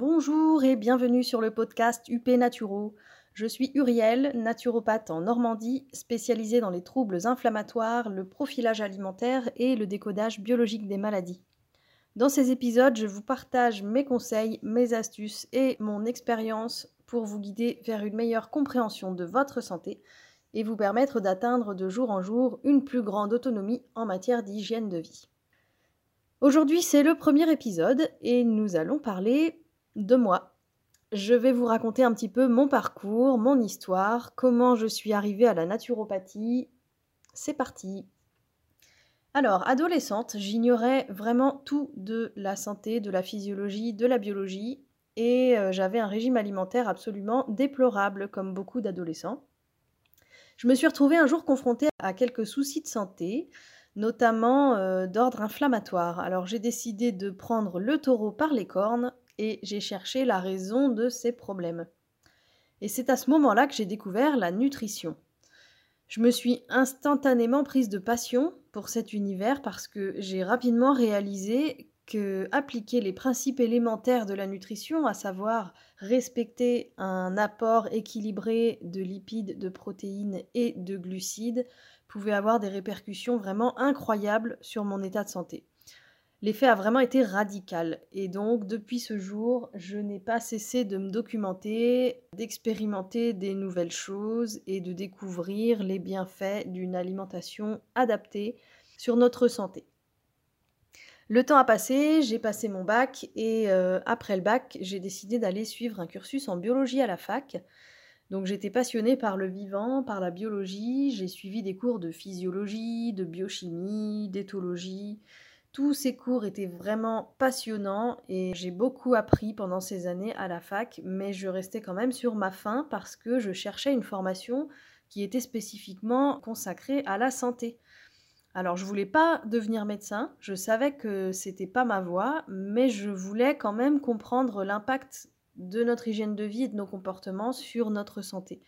Bonjour et bienvenue sur le podcast UP Naturo. Je suis Uriel, naturopathe en Normandie, spécialisée dans les troubles inflammatoires, le profilage alimentaire et le décodage biologique des maladies. Dans ces épisodes, je vous partage mes conseils, mes astuces et mon expérience pour vous guider vers une meilleure compréhension de votre santé et vous permettre d'atteindre de jour en jour une plus grande autonomie en matière d'hygiène de vie. Aujourd'hui, c'est le premier épisode et nous allons parler de moi. Je vais vous raconter un petit peu mon parcours, mon histoire, comment je suis arrivée à la naturopathie. C'est parti. Alors, adolescente, j'ignorais vraiment tout de la santé, de la physiologie, de la biologie, et euh, j'avais un régime alimentaire absolument déplorable, comme beaucoup d'adolescents. Je me suis retrouvée un jour confrontée à quelques soucis de santé, notamment euh, d'ordre inflammatoire. Alors j'ai décidé de prendre le taureau par les cornes et j'ai cherché la raison de ces problèmes. Et c'est à ce moment-là que j'ai découvert la nutrition. Je me suis instantanément prise de passion pour cet univers parce que j'ai rapidement réalisé que appliquer les principes élémentaires de la nutrition, à savoir respecter un apport équilibré de lipides, de protéines et de glucides, pouvait avoir des répercussions vraiment incroyables sur mon état de santé. L'effet a vraiment été radical et donc depuis ce jour, je n'ai pas cessé de me documenter, d'expérimenter des nouvelles choses et de découvrir les bienfaits d'une alimentation adaptée sur notre santé. Le temps a passé, j'ai passé mon bac et euh, après le bac, j'ai décidé d'aller suivre un cursus en biologie à la fac. Donc j'étais passionnée par le vivant, par la biologie, j'ai suivi des cours de physiologie, de biochimie, d'éthologie, tous ces cours étaient vraiment passionnants et j'ai beaucoup appris pendant ces années à la fac, mais je restais quand même sur ma faim parce que je cherchais une formation qui était spécifiquement consacrée à la santé. Alors je voulais pas devenir médecin, je savais que c'était pas ma voie, mais je voulais quand même comprendre l'impact de notre hygiène de vie et de nos comportements sur notre santé.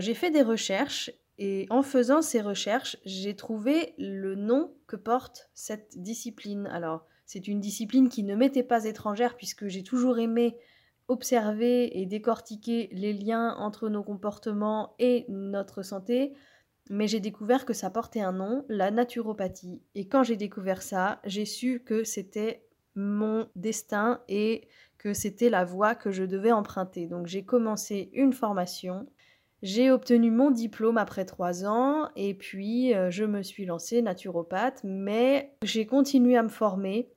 J'ai fait des recherches et en faisant ces recherches, j'ai trouvé le nom que porte cette discipline. Alors, c'est une discipline qui ne m'était pas étrangère puisque j'ai toujours aimé observer et décortiquer les liens entre nos comportements et notre santé, mais j'ai découvert que ça portait un nom, la naturopathie. Et quand j'ai découvert ça, j'ai su que c'était mon destin et que c'était la voie que je devais emprunter. Donc j'ai commencé une formation j'ai obtenu mon diplôme après trois ans et puis euh, je me suis lancée naturopathe, mais j'ai continué à me former.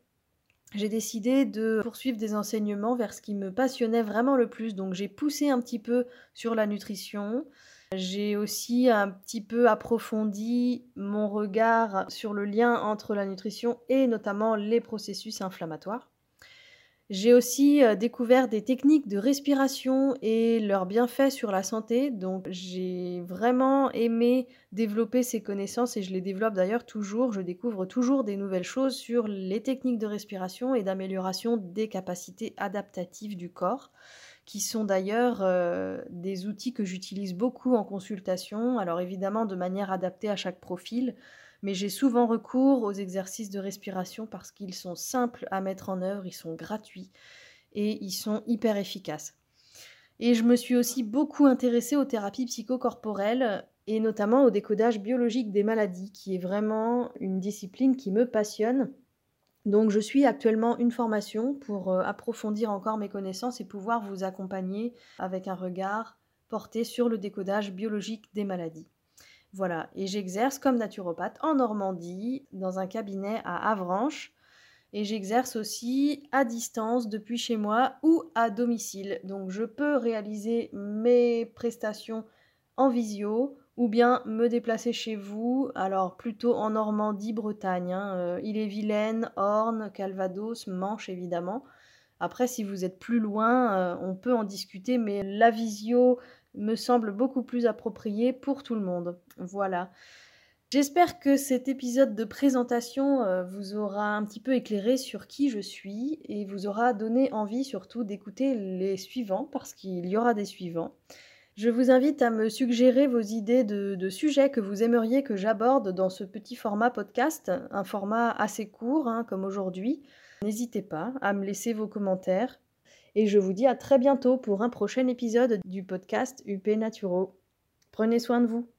J'ai décidé de poursuivre des enseignements vers ce qui me passionnait vraiment le plus, donc j'ai poussé un petit peu sur la nutrition. J'ai aussi un petit peu approfondi mon regard sur le lien entre la nutrition et notamment les processus inflammatoires. J'ai aussi euh, découvert des techniques de respiration et leurs bienfaits sur la santé. Donc j'ai vraiment aimé développer ces connaissances et je les développe d'ailleurs toujours. Je découvre toujours des nouvelles choses sur les techniques de respiration et d'amélioration des capacités adaptatives du corps qui sont d'ailleurs euh, des outils que j'utilise beaucoup en consultation, alors évidemment de manière adaptée à chaque profil, mais j'ai souvent recours aux exercices de respiration parce qu'ils sont simples à mettre en œuvre, ils sont gratuits et ils sont hyper efficaces. Et je me suis aussi beaucoup intéressée aux thérapies psychocorporelles et notamment au décodage biologique des maladies, qui est vraiment une discipline qui me passionne. Donc je suis actuellement une formation pour euh, approfondir encore mes connaissances et pouvoir vous accompagner avec un regard porté sur le décodage biologique des maladies. Voilà, et j'exerce comme naturopathe en Normandie, dans un cabinet à Avranches. Et j'exerce aussi à distance depuis chez moi ou à domicile. Donc je peux réaliser mes prestations en visio ou bien me déplacer chez vous, alors plutôt en Normandie, Bretagne, hein, euh, Ille-et-Vilaine, Orne, Calvados, Manche évidemment. Après, si vous êtes plus loin, euh, on peut en discuter, mais la visio me semble beaucoup plus approprié pour tout le monde. Voilà. J'espère que cet épisode de présentation euh, vous aura un petit peu éclairé sur qui je suis et vous aura donné envie surtout d'écouter les suivants parce qu'il y aura des suivants. Je vous invite à me suggérer vos idées de, sujets que vous aimeriez que j'aborde dans ce petit format podcast, un format assez court hein, comme aujourd'hui. N'hésitez pas à me laisser vos commentaires Et je vous dis à très bientôt pour un prochain épisode du podcast UP Naturo. Prenez soin de vous.